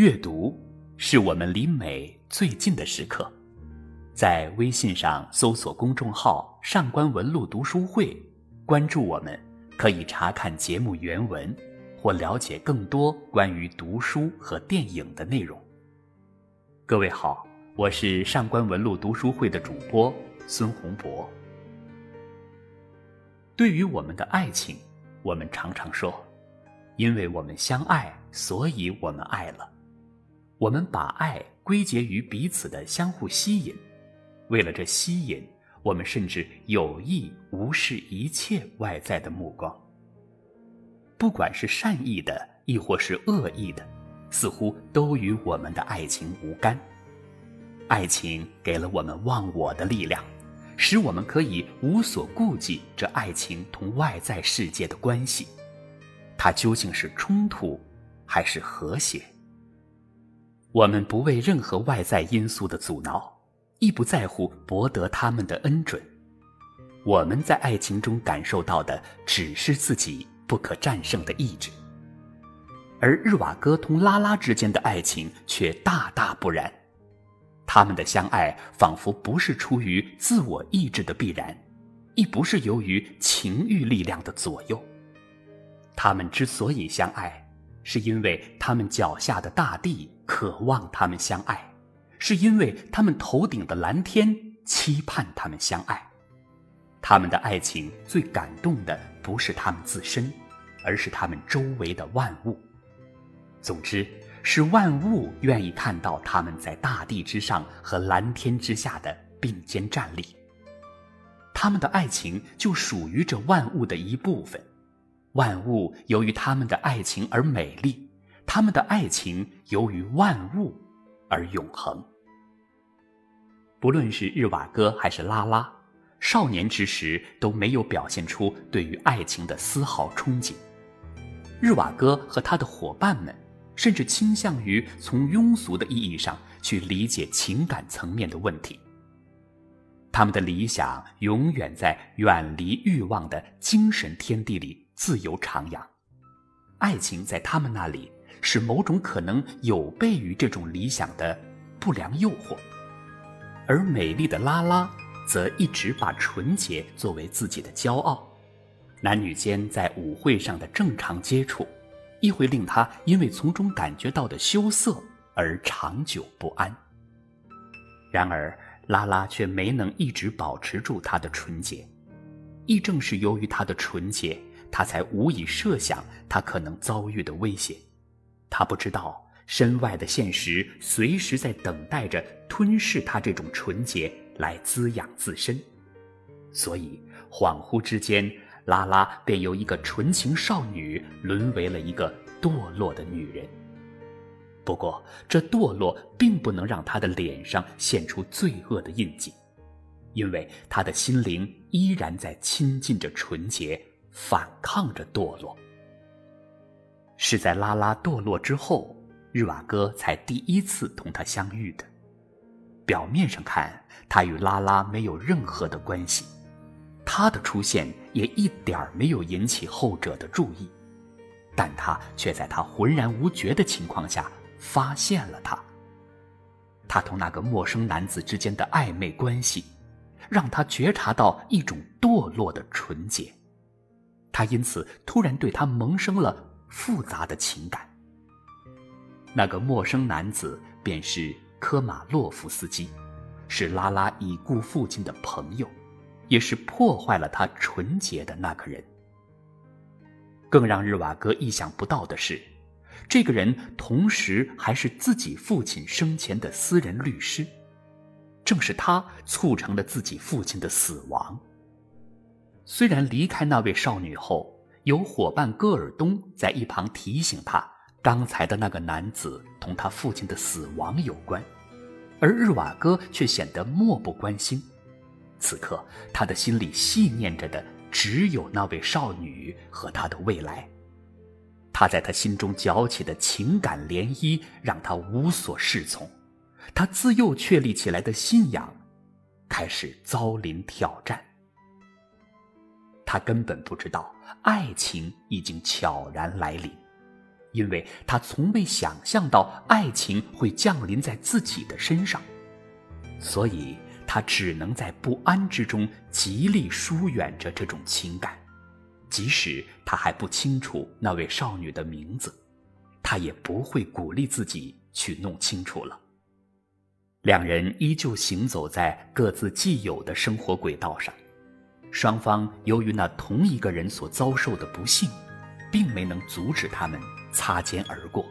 阅读是我们离美最近的时刻。在微信上搜索公众号“上官文露读书会”，关注我们，可以查看节目原文，或了解更多关于读书和电影的内容。各位好，我是上官文露读书会的主播孙洪博。对于我们的爱情，我们常常说：“因为我们相爱，所以我们爱了。”我们把爱归结于彼此的相互吸引，为了这吸引，我们甚至有意无视一切外在的目光。不管是善意的，亦或是恶意的，似乎都与我们的爱情无干。爱情给了我们忘我的力量，使我们可以无所顾忌这爱情同外在世界的关系。它究竟是冲突，还是和谐？我们不为任何外在因素的阻挠，亦不在乎博得他们的恩准。我们在爱情中感受到的，只是自己不可战胜的意志。而日瓦戈同拉拉之间的爱情却大大不然，他们的相爱仿佛不是出于自我意志的必然，亦不是由于情欲力量的左右。他们之所以相爱。是因为他们脚下的大地渴望他们相爱，是因为他们头顶的蓝天期盼他们相爱。他们的爱情最感动的不是他们自身，而是他们周围的万物。总之，是万物愿意看到他们在大地之上和蓝天之下的并肩站立。他们的爱情就属于这万物的一部分。万物由于他们的爱情而美丽，他们的爱情由于万物而永恒。不论是日瓦戈还是拉拉，少年之时都没有表现出对于爱情的丝毫憧憬。日瓦戈和他的伙伴们，甚至倾向于从庸俗的意义上去理解情感层面的问题。他们的理想永远在远离欲望的精神天地里。自由徜徉，爱情在他们那里是某种可能有悖于这种理想的不良诱惑，而美丽的拉拉则一直把纯洁作为自己的骄傲。男女间在舞会上的正常接触，亦会令他因为从中感觉到的羞涩而长久不安。然而，拉拉却没能一直保持住她的纯洁，亦正是由于她的纯洁。她才无以设想她可能遭遇的危险，他不知道身外的现实随时在等待着吞噬他这种纯洁来滋养自身，所以恍惚之间，拉拉便由一个纯情少女沦为了一个堕落的女人。不过，这堕落并不能让她的脸上现出罪恶的印记，因为她的心灵依然在亲近着纯洁。反抗着堕落，是在拉拉堕落之后，日瓦戈才第一次同他相遇的。表面上看，他与拉拉没有任何的关系，他的出现也一点儿没有引起后者的注意，但他却在他浑然无觉的情况下发现了他。他同那个陌生男子之间的暧昧关系，让他觉察到一种堕落的纯洁。他因此突然对他萌生了复杂的情感。那个陌生男子便是科马洛夫斯基，是拉拉已故父亲的朋友，也是破坏了他纯洁的那个人。更让日瓦戈意想不到的是，这个人同时还是自己父亲生前的私人律师，正是他促成了自己父亲的死亡。虽然离开那位少女后，有伙伴戈尔东在一旁提醒他，刚才的那个男子同他父亲的死亡有关，而日瓦戈却显得漠不关心。此刻，他的心里细念着的只有那位少女和他的未来。他在他心中搅起的情感涟漪让他无所适从，他自幼确立起来的信仰开始遭临挑战。他根本不知道，爱情已经悄然来临，因为他从未想象到爱情会降临在自己的身上，所以他只能在不安之中极力疏远着这种情感。即使他还不清楚那位少女的名字，他也不会鼓励自己去弄清楚了。两人依旧行走在各自既有的生活轨道上，双方由于那同一个人所遭受的不幸，并没能阻止他们擦肩而过。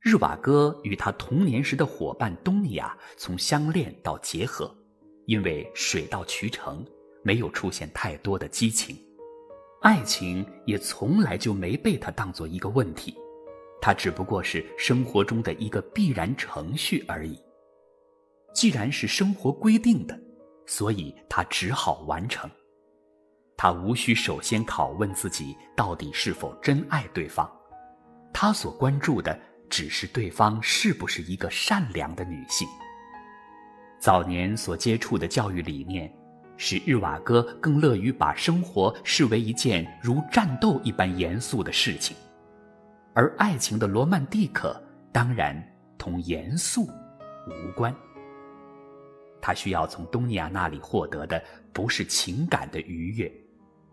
日瓦戈与他童年时的伙伴东尼亚从相恋到结合，因为水到渠成，没有出现太多的激情。爱情也从来就没被他当做一个问题，它只不过是生活中的一个必然程序而已。既然是生活规定的，所以他只好完成。他无需首先拷问自己到底是否真爱对方，他所关注的只是对方是不是一个善良的女性。早年所接触的教育理念。使日瓦戈更乐于把生活视为一件如战斗一般严肃的事情，而爱情的罗曼蒂克当然同严肃无关。他需要从东尼亚那里获得的不是情感的愉悦，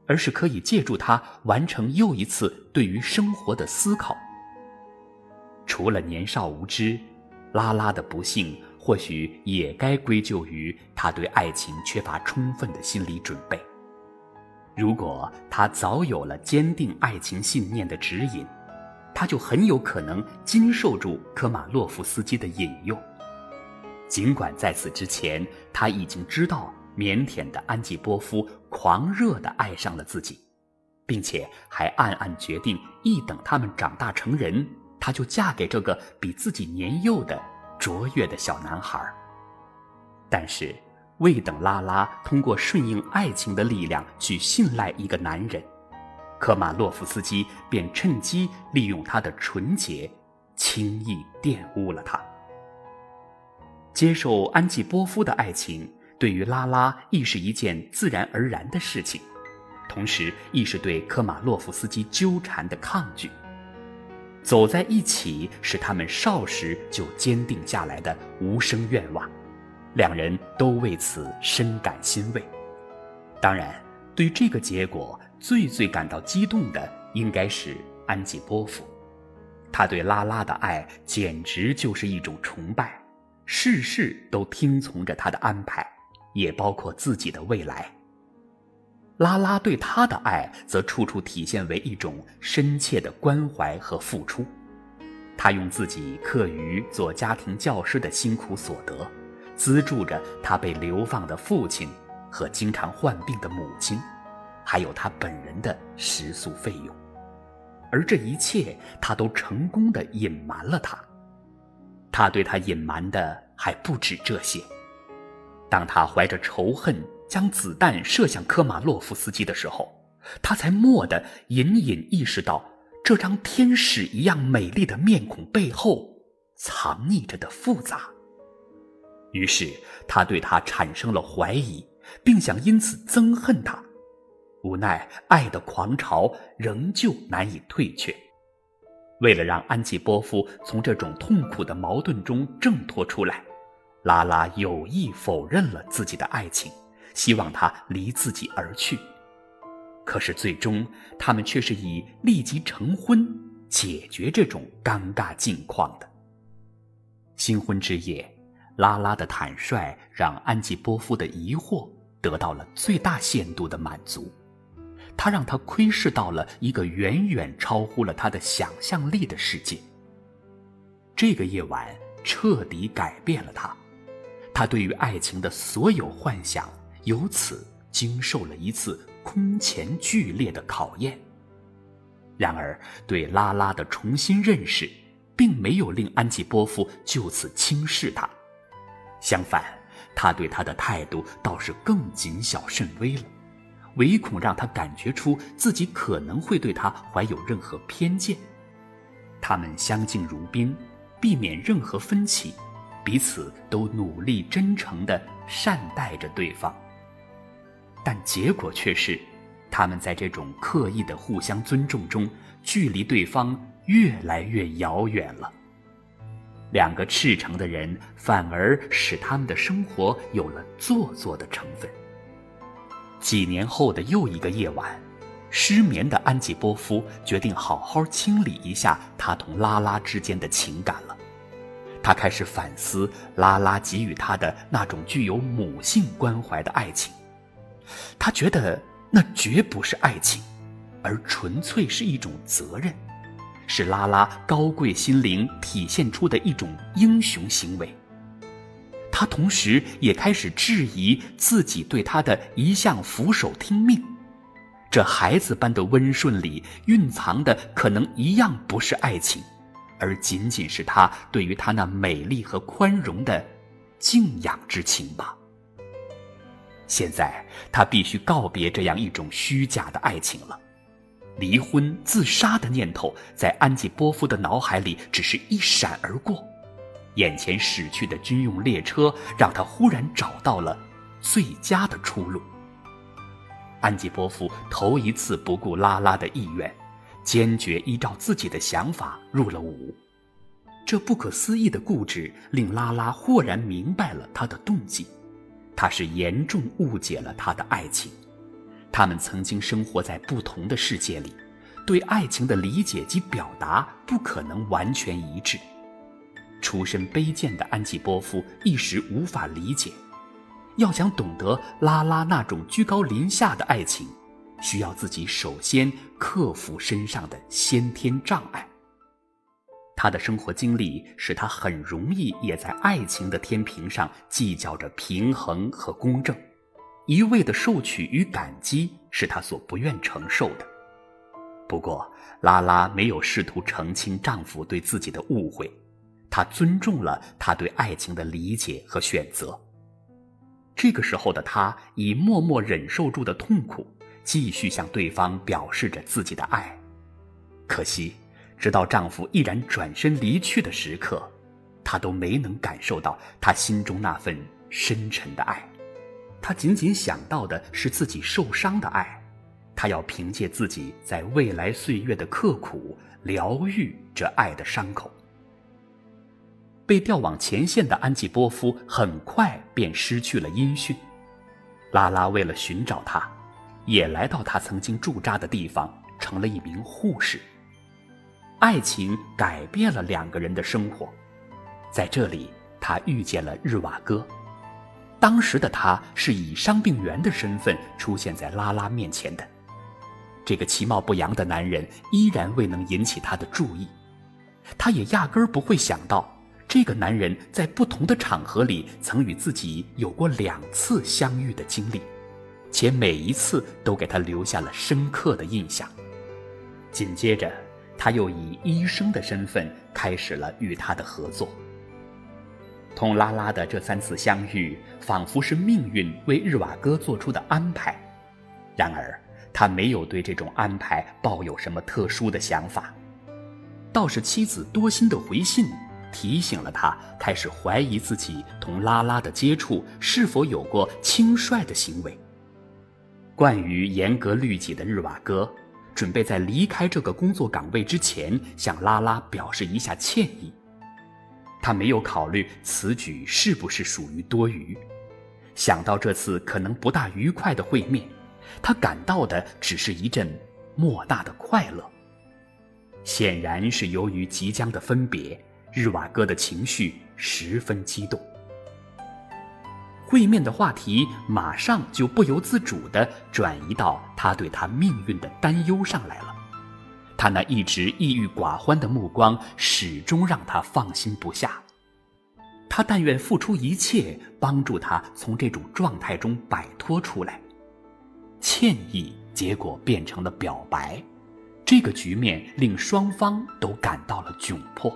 而是可以借助它完成又一次对于生活的思考。除了年少无知，拉拉的不幸。或许也该归咎于他对爱情缺乏充分的心理准备。如果他早有了坚定爱情信念的指引，他就很有可能经受住科马洛夫斯基的引诱。尽管在此之前，他已经知道腼腆的安吉波夫狂热地爱上了自己，并且还暗暗决定，一等他们长大成人，他就嫁给这个比自己年幼的。卓越的小男孩。但是，未等拉拉通过顺应爱情的力量去信赖一个男人，科马洛夫斯基便趁机利用他的纯洁，轻易玷污了他。接受安吉波夫的爱情，对于拉拉亦是一件自然而然的事情，同时亦是对科马洛夫斯基纠缠的抗拒。走在一起是他们少时就坚定下来的无声愿望，两人都为此深感欣慰。当然，对这个结果最最感到激动的应该是安吉波夫，他对拉拉的爱简直就是一种崇拜，事事都听从着他的安排，也包括自己的未来。拉拉对他的爱，则处处体现为一种深切的关怀和付出。他用自己课余做家庭教师的辛苦所得，资助着他被流放的父亲和经常患病的母亲，还有他本人的食宿费用。而这一切，他都成功的隐瞒了他。他对他隐瞒的还不止这些。当他怀着仇恨。将子弹射向科马洛夫斯基的时候，他才蓦地隐隐意识到，这张天使一样美丽的面孔背后藏匿着的复杂。于是，他对他产生了怀疑，并想因此憎恨他。无奈，爱的狂潮仍旧难以退却。为了让安吉波夫从这种痛苦的矛盾中挣脱出来，拉拉有意否认了自己的爱情。希望他离自己而去，可是最终他们却是以立即成婚解决这种尴尬境况的。新婚之夜，拉拉的坦率让安吉波夫的疑惑得到了最大限度的满足，他让他窥视到了一个远远超乎了他的想象力的世界。这个夜晚彻底改变了他，他对于爱情的所有幻想。由此经受了一次空前剧烈的考验。然而，对拉拉的重新认识，并没有令安吉波夫就此轻视他。相反，他对他的态度倒是更谨小慎微了，唯恐让他感觉出自己可能会对他怀有任何偏见。他们相敬如宾，避免任何分歧，彼此都努力真诚地善待着对方。但结果却是，他们在这种刻意的互相尊重中，距离对方越来越遥远了。两个赤诚的人，反而使他们的生活有了做作的成分。几年后的又一个夜晚，失眠的安吉波夫决定好好清理一下他同拉拉之间的情感了。他开始反思拉拉给予他的那种具有母性关怀的爱情，他觉得那绝不是爱情，而纯粹是一种责任。是拉拉高贵心灵体现出的一种英雄行为。他同时也开始质疑自己对他的一向俯首听命，这孩子般的温顺里蕴藏的可能一样不是爱情，而仅仅是他对于他那美丽和宽容的敬仰之情吧。现在他必须告别这样一种虚假的爱情了。离婚、自杀的念头在安吉波夫的脑海里只是一闪而过，眼前驶去的军用列车让他忽然找到了最佳的出路。安吉波夫头一次不顾拉拉的意愿，坚决依照自己的想法入了伍。这不可思议的固执令拉拉豁然明白了他的动机，他是严重误解了他的爱情。他们曾经生活在不同的世界里，对爱情的理解及表达不可能完全一致。出身卑贱的安吉波夫一时无法理解，要想懂得拉拉那种居高临下的爱情，需要自己首先克服身上的先天障碍。他的生活经历使他很容易也在爱情的天平上计较着平衡和公正。一味的受取与感激是他所不愿承受的。不过，拉拉没有试图澄清丈夫对自己的误会，她尊重了他对爱情的理解和选择。这个时候的她已默默忍受住的痛苦，继续向对方表示着自己的爱。可惜，直到丈夫毅然转身离去的时刻，她都没能感受到他心中那份深沉的爱。她仅仅想到的是自己受伤的爱，她要凭借自己在未来岁月的刻苦疗愈这爱的伤口。被调往前线的安吉波夫很快便失去了音讯，拉拉为了寻找他，也来到他曾经驻扎的地方，成了一名护士。爱情改变了两个人的生活，在这里，他遇见了日瓦戈。当时的他是以伤病员的身份出现在拉拉面前的，这个其貌不扬的男人依然未能引起他的注意，他也压根儿不会想到，这个男人在不同的场合里曾与自己有过两次相遇的经历，且每一次都给他留下了深刻的印象。紧接着，他又以医生的身份开始了与他的合作。同拉拉的这三次相遇，仿佛是命运为日瓦戈做出的安排。然而，他没有对这种安排抱有什么特殊的想法，倒是妻子多心的回信提醒了他，开始怀疑自己同拉拉的接触是否有过轻率的行为。惯于严格律己的日瓦戈，准备在离开这个工作岗位之前，向拉拉表示一下歉意。他没有考虑此举是不是属于多余，想到这次可能不大愉快的会面，他感到的只是一阵莫大的快乐。显然是由于即将的分别，日瓦戈的情绪十分激动。会面的话题马上就不由自主地转移到他对他命运的担忧上来了。他那一直抑郁寡欢的目光，始终让他放心不下。他但愿付出一切，帮助他从这种状态中摆脱出来。歉意结果变成了表白，这个局面令双方都感到了窘迫。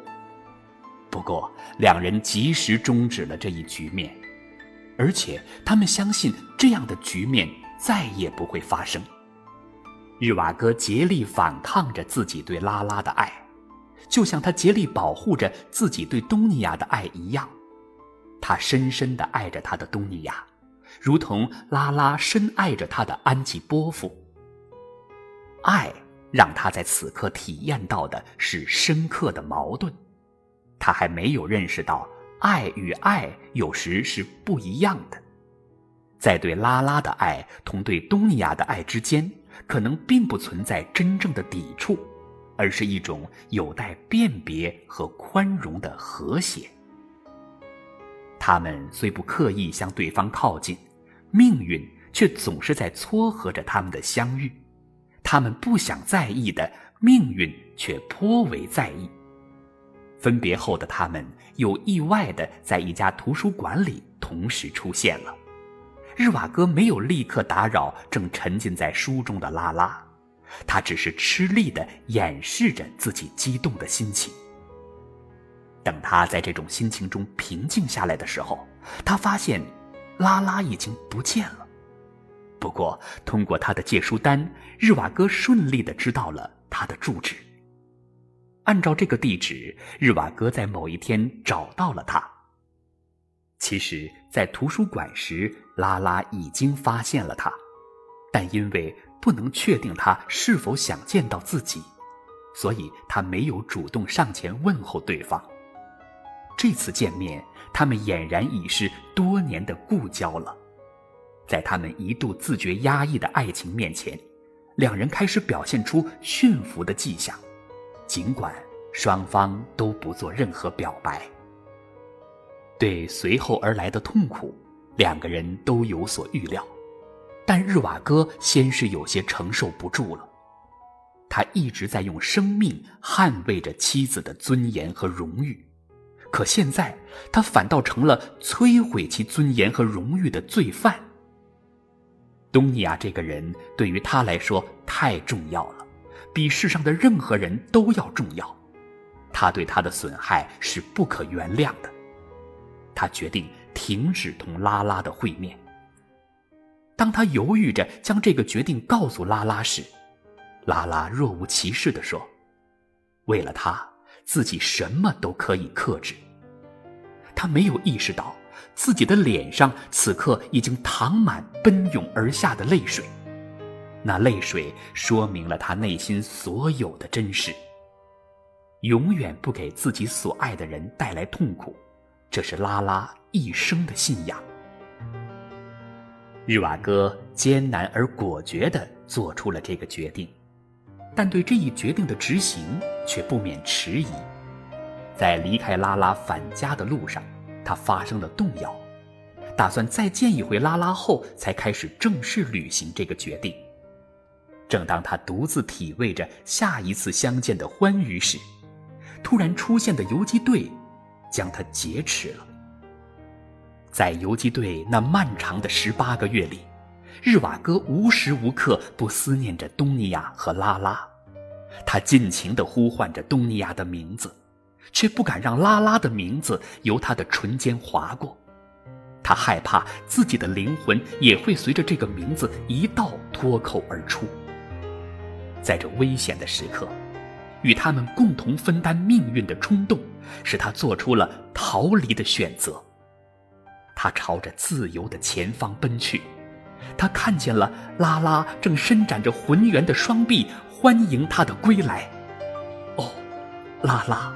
不过，两人及时终止了这一局面，而且他们相信这样的局面再也不会发生。日瓦戈竭力反抗着自己对拉拉的爱，就像他竭力保护着自己对东尼亚的爱一样。他深深地爱着他的东尼亚，如同拉拉深爱着他的安吉波夫。爱让他在此刻体验到的是深刻的矛盾。他还没有认识到，爱与爱有时是不一样的。在对拉拉的爱同对东尼亚的爱之间，可能并不存在真正的抵触，而是一种有待辨别和宽容的和谐。他们虽不刻意向对方靠近，命运却总是在撮合着他们的相遇。他们不想在意的，命运却颇为在意。分别后的他们又意外的在一家图书馆里同时出现了。日瓦戈没有立刻打扰正沉浸在书中的拉拉，他只是吃力的掩饰着自己激动的心情。等他在这种心情中平静下来的时候，他发现拉拉已经不见了。不过，通过他的借书单，日瓦戈顺利的知道了他的住址。按照这个地址，日瓦戈在某一天找到了他。其实，在图书馆时，拉拉已经发现了他，但因为不能确定他是否想见到自己，所以他没有主动上前问候对方。这次见面，他们俨然已是多年的故交了。在他们一度自觉压抑的爱情面前，两人开始表现出驯服的迹象，尽管双方都不做任何表白。对随后而来的痛苦，两个人都有所预料，但日瓦戈先是有些承受不住了。他一直在用生命捍卫着妻子的尊严和荣誉，可现在他反倒成了摧毁其尊严和荣誉的罪犯。东尼亚这个人对于他来说太重要了，比世上的任何人都要重要。他对他的损害是不可原谅的。他决定停止同拉拉的会面。当他犹豫着将这个决定告诉拉拉时，拉拉若无其事地说：“为了他，自己什么都可以克制。”他没有意识到自己的脸上此刻已经淌满奔涌而下的泪水，那泪水说明了他内心所有的真实。永远不给自己所爱的人带来痛苦。这是拉拉一生的信仰。日瓦戈艰难而果决地做出了这个决定，但对这一决定的执行却不免迟疑。在离开拉拉返家的路上，他发生了动摇，打算再见一回拉拉后，才开始正式履行这个决定。正当他独自体味着下一次相见的欢愉时，突然出现的游击队。将他劫持了。在游击队那漫长的十八个月里，日瓦戈无时无刻不思念着东尼亚和拉拉，他尽情地呼唤着东尼亚的名字，却不敢让拉拉的名字由他的唇间划过。他害怕自己的灵魂也会随着这个名字一道脱口而出。在这危险的时刻。与他们共同分担命运的冲动，使他做出了逃离的选择。他朝着自由的前方奔去，他看见了拉拉正伸展着浑圆的双臂，欢迎他的归来。哦，拉拉，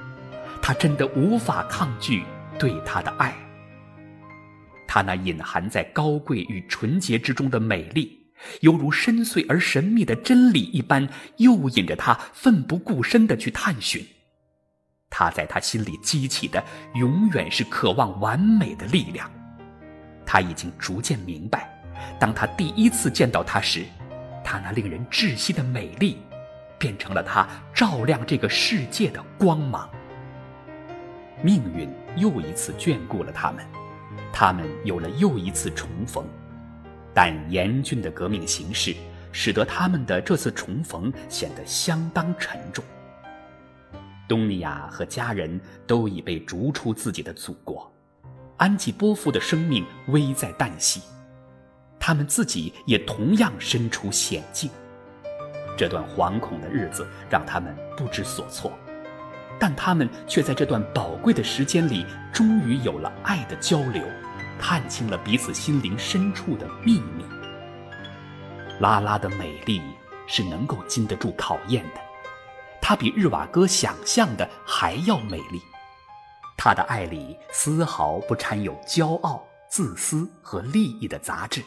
他真的无法抗拒对他的爱。他那隐含在高贵与纯洁之中的美丽。犹如深邃而神秘的真理一般，诱引着他奋不顾身地去探寻。他在他心里激起的，永远是渴望完美的力量。他已经逐渐明白，当他第一次见到他时，他那令人窒息的美丽，变成了他照亮这个世界的光芒。命运又一次眷顾了他们，他们有了又一次重逢。但严峻的革命形势使得他们的这次重逢显得相当沉重。东尼亚和家人都已被逐出自己的祖国，安吉波夫的生命危在旦夕，他们自己也同样身处险境。这段惶恐的日子让他们不知所措，但他们却在这段宝贵的时间里，终于有了爱的交流。看清了彼此心灵深处的秘密。拉拉的美丽是能够经得住考验的。她比日瓦戈想象的还要美丽。她的爱里丝毫不掺有骄傲、自私和利益的杂质。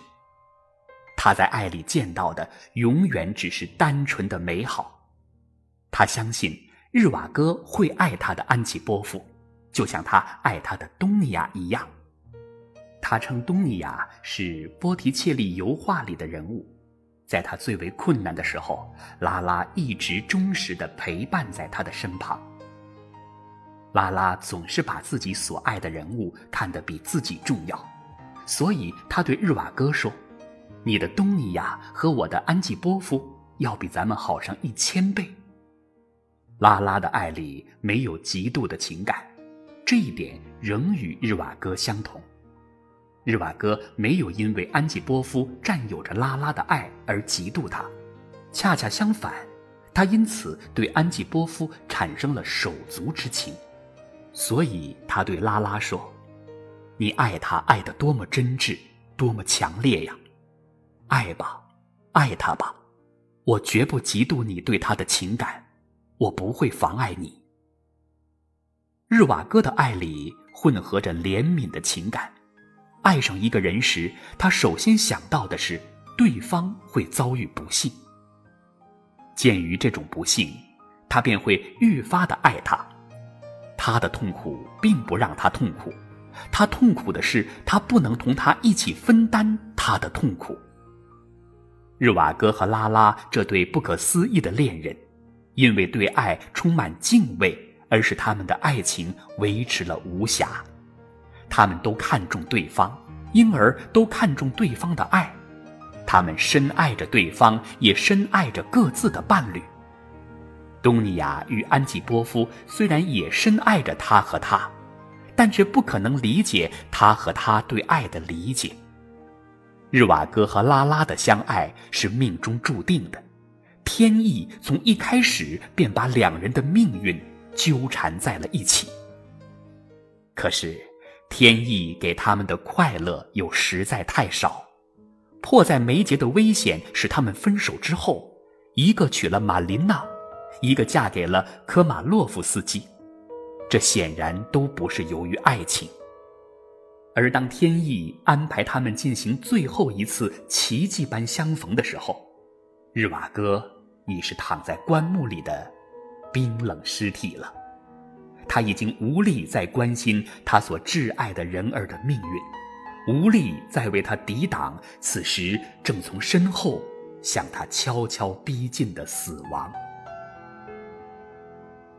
她在爱里见到的永远只是单纯的美好。她相信日瓦戈会爱她的安琪波夫，就像他爱他的东尼亚一样。他称东尼亚是波提切利油画里的人物。在他最为困难的时候，拉拉一直忠实地陪伴在他的身旁。拉拉总是把自己所爱的人物看得比自己重要，所以他对日瓦戈说：“你的东尼亚和我的安吉波夫要比咱们好上一千倍。”拉拉的爱里没有嫉妒的情感，这一点仍与日瓦戈相同。日瓦戈没有因为安吉波夫占有着拉拉的爱而嫉妒他，恰恰相反，他因此对安吉波夫产生了手足之情，所以他对拉拉说：“你爱他爱得多么真挚，多么强烈呀！爱吧，爱他吧，我绝不嫉妒你对他的情感，我不会妨碍你。”日瓦戈的爱里混合着怜悯的情感。爱上一个人时，他首先想到的是对方会遭遇不幸。鉴于这种不幸，他便会愈发的爱他。他的痛苦并不让他痛苦，他痛苦的是他不能同他一起分担他的痛苦。日瓦戈和拉拉这对不可思议的恋人，因为对爱充满敬畏，而使他们的爱情维持了无瑕。他们都看重对方，因而都看重对方的爱。他们深爱着对方，也深爱着各自的伴侣。东尼亚与安吉波夫虽然也深爱着他和他，但却不可能理解他和他对爱的理解。日瓦戈和拉拉的相爱是命中注定的，天意从一开始便把两人的命运纠缠在了一起。可是。天意给他们的快乐又实在太少，迫在眉睫的危险使他们分手之后，一个娶了玛琳娜，一个嫁给了科马洛夫斯基，这显然都不是由于爱情。而当天意安排他们进行最后一次奇迹般相逢的时候，日瓦戈已是躺在棺木里的冰冷尸体了。他已经无力再关心他所挚爱的人儿的命运，无力再为他抵挡此时正从身后向他悄悄逼近的死亡。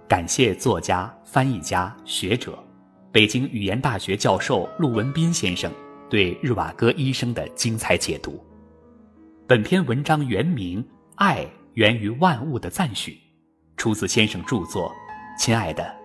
感谢作家、翻译家、学者、北京语言大学教授陆文斌先生对日瓦戈医生的精彩解读。本篇文章原名《爱源于万物的赞许》，出自先生著作。亲爱的。